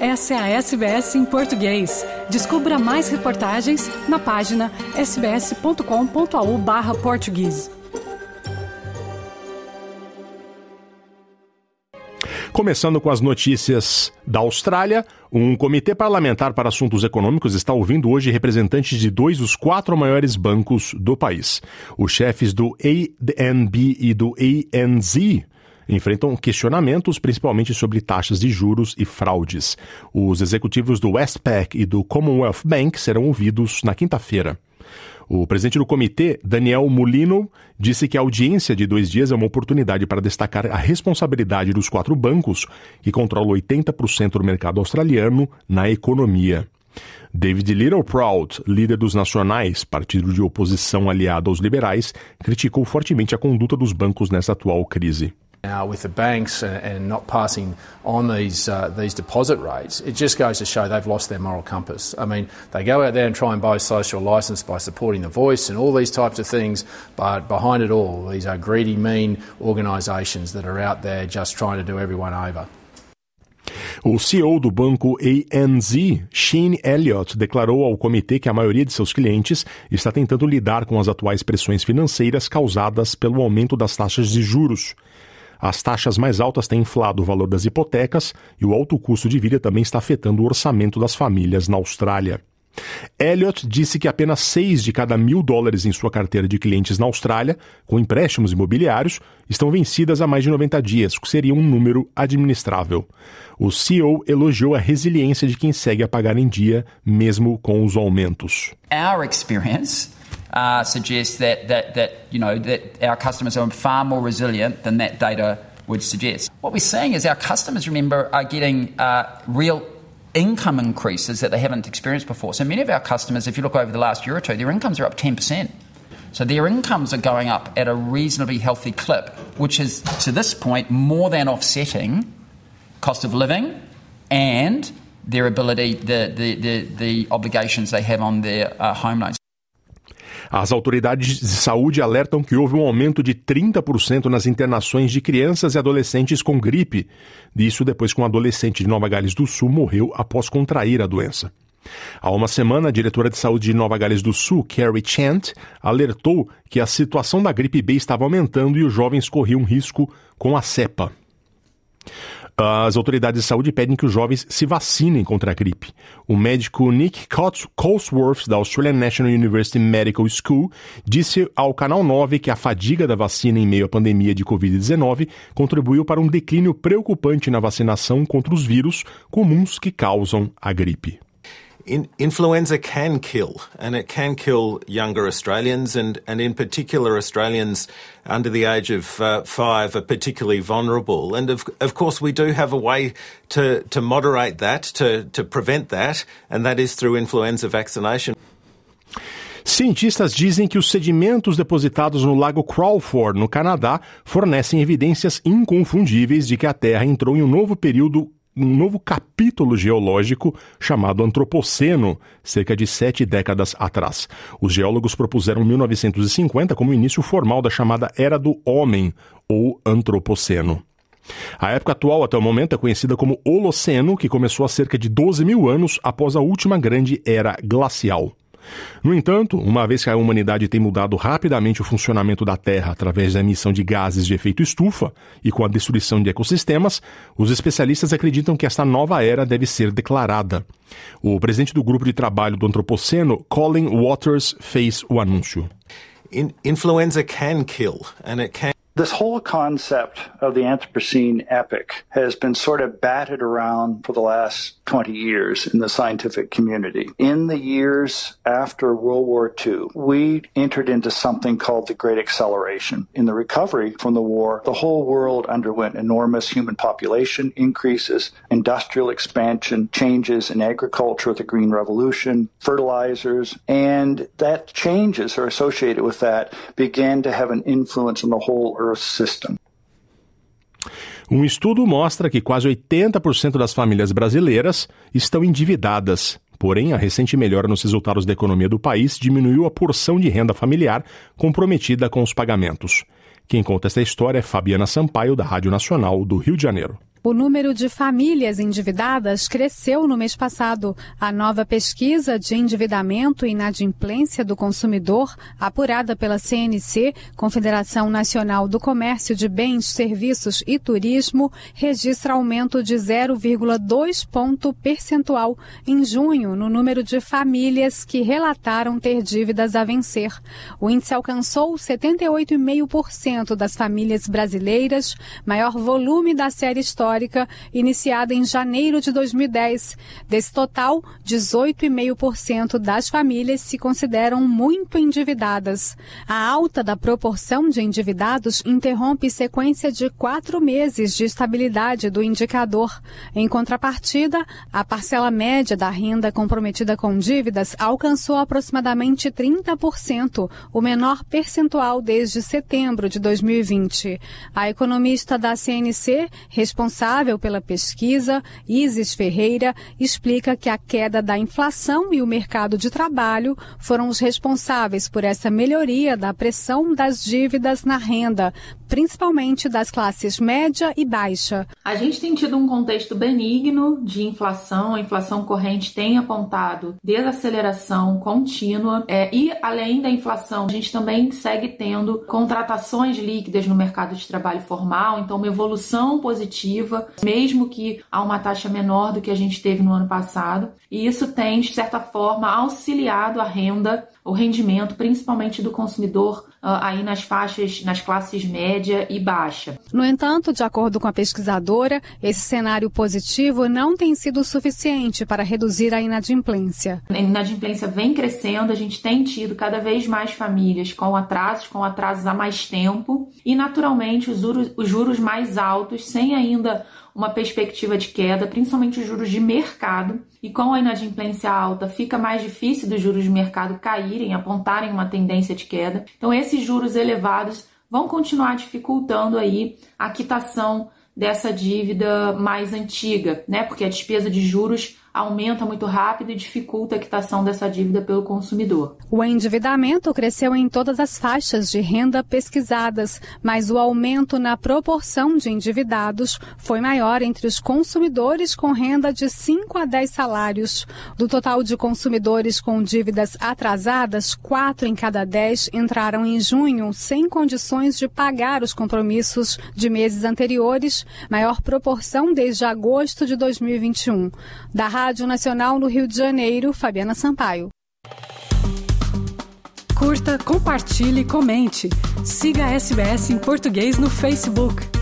Essa é a SBS em português. Descubra mais reportagens na página sbs.com.au/português. Começando com as notícias da Austrália, um comitê parlamentar para assuntos econômicos está ouvindo hoje representantes de dois dos quatro maiores bancos do país. Os chefes do ANB e do ANZ enfrentam questionamentos principalmente sobre taxas de juros e fraudes. Os executivos do Westpac e do Commonwealth Bank serão ouvidos na quinta-feira. O presidente do comitê, Daniel Mulino, disse que a audiência de dois dias é uma oportunidade para destacar a responsabilidade dos quatro bancos, que controlam 80% do mercado australiano, na economia. David Littleproud, líder dos Nacionais, partido de oposição aliado aos liberais, criticou fortemente a conduta dos bancos nessa atual crise. Now, with the banks and not passing on these uh, these deposit rates, it just goes to show they've lost their moral compass. I mean, they go out there and try and buy social license by supporting the voice and all these types of things, but behind it all, these are greedy, mean organisations that are out there just trying to do everyone over. O CEO do banco ANZ, Shane Elliott, declarou ao comitê que a maioria de seus clientes está tentando lidar com as atuais pressões financeiras causadas pelo aumento das taxas de juros. As taxas mais altas têm inflado o valor das hipotecas e o alto custo de vida também está afetando o orçamento das famílias na Austrália. Elliot disse que apenas 6 de cada mil dólares em sua carteira de clientes na Austrália, com empréstimos imobiliários, estão vencidas há mais de 90 dias, o que seria um número administrável. O CEO elogiou a resiliência de quem segue a pagar em dia, mesmo com os aumentos. Our experience uh, suggests that, that, that, you know, that our customers are far more resilient than that data would suggest. What we're seeing is our customers, remember, are getting uh, real income increases that they haven't experienced before. So many of our customers, if you look over the last year or two, their incomes are up 10%. So their incomes are going up at a reasonably healthy clip, which is, to this point, more than offsetting cost of living and their ability, the, the, the, the obligations they have on their uh, home loans. As autoridades de saúde alertam que houve um aumento de 30% nas internações de crianças e adolescentes com gripe. Isso depois que um adolescente de Nova Gales do Sul morreu após contrair a doença. Há uma semana, a diretora de saúde de Nova Gales do Sul, Carrie Chant, alertou que a situação da gripe B estava aumentando e os jovens corriam risco com a cepa. As autoridades de saúde pedem que os jovens se vacinem contra a gripe. O médico Nick Colesworth, da Australian National University Medical School, disse ao Canal 9 que a fadiga da vacina em meio à pandemia de Covid-19 contribuiu para um declínio preocupante na vacinação contra os vírus comuns que causam a gripe. In, influenza can kill, and it can kill younger Australians, and, and in particular, Australians under the age of uh, five are particularly vulnerable. And of, of course, we do have a way to, to moderate that, to, to prevent that, and that is through influenza vaccination. Cientistas dizem que os sedimentos depositados no Lago Crawford, no Canadá, fornecem evidências inconfundíveis de que a Terra entrou em um novo período um novo capítulo geológico chamado Antropoceno, cerca de sete décadas atrás. Os geólogos propuseram 1950 como início formal da chamada Era do Homem, ou Antropoceno. A época atual, até o momento, é conhecida como Holoceno, que começou há cerca de 12 mil anos após a última grande era glacial. No entanto, uma vez que a humanidade tem mudado rapidamente o funcionamento da Terra através da emissão de gases de efeito estufa e com a destruição de ecossistemas, os especialistas acreditam que esta nova era deve ser declarada. O presidente do grupo de trabalho do Antropoceno, Colin Waters, fez o anúncio. In influenza can kill and it can This whole concept of the Anthropocene epoch has been sort of batted around for the last 20 years in the scientific community. In the years after World War II, we entered into something called the Great Acceleration. In the recovery from the war, the whole world underwent enormous human population increases, industrial expansion, changes in agriculture, the Green Revolution, fertilizers, and that changes are associated with that began to have an influence on the whole Earth system. Um estudo mostra que quase 80% das famílias brasileiras estão endividadas. Porém, a recente melhora nos resultados da economia do país diminuiu a porção de renda familiar comprometida com os pagamentos. Quem conta esta história é Fabiana Sampaio, da Rádio Nacional do Rio de Janeiro. O número de famílias endividadas cresceu no mês passado. A nova pesquisa de endividamento e inadimplência do consumidor, apurada pela CNC, Confederação Nacional do Comércio de Bens, Serviços e Turismo, registra aumento de 0,2 ponto percentual em junho no número de famílias que relataram ter dívidas a vencer. O índice alcançou 78,5% das famílias brasileiras, maior volume da série histórica histórica iniciada em janeiro de 2010. Desse total, 18,5% das famílias se consideram muito endividadas. A alta da proporção de endividados interrompe sequência de quatro meses de estabilidade do indicador. Em contrapartida, a parcela média da renda comprometida com dívidas alcançou aproximadamente 30%, o menor percentual desde setembro de 2020. A economista da CNC, responsável responsável pela pesquisa, Isis Ferreira, explica que a queda da inflação e o mercado de trabalho foram os responsáveis por essa melhoria da pressão das dívidas na renda, principalmente das classes média e baixa. A gente tem tido um contexto benigno de inflação, a inflação corrente tem apontado desaceleração contínua é, e, além da inflação, a gente também segue tendo contratações líquidas no mercado de trabalho formal, então uma evolução positiva mesmo que a uma taxa menor do que a gente teve no ano passado. E isso tem, de certa forma, auxiliado a renda, o rendimento, principalmente do consumidor uh, aí nas faixas, nas classes média e baixa. No entanto, de acordo com a pesquisadora, esse cenário positivo não tem sido suficiente para reduzir a inadimplência. A inadimplência vem crescendo, a gente tem tido cada vez mais famílias com atrasos, com atrasos há mais tempo, e naturalmente os juros, os juros mais altos, sem ainda uma perspectiva de queda, principalmente os juros de mercado, e com a inadimplência alta fica mais difícil dos juros de mercado caírem, apontarem uma tendência de queda. Então esses juros elevados vão continuar dificultando aí a quitação dessa dívida mais antiga, né? Porque a despesa de juros aumenta muito rápido e dificulta a quitação dessa dívida pelo consumidor. O endividamento cresceu em todas as faixas de renda pesquisadas, mas o aumento na proporção de endividados foi maior entre os consumidores com renda de 5 a 10 salários. Do total de consumidores com dívidas atrasadas, 4 em cada 10 entraram em junho sem condições de pagar os compromissos de meses anteriores, maior proporção desde agosto de 2021. Da Rádio Nacional no Rio de Janeiro, Fabiana Sampaio. Curta, compartilhe, comente. Siga a SBS em português no Facebook.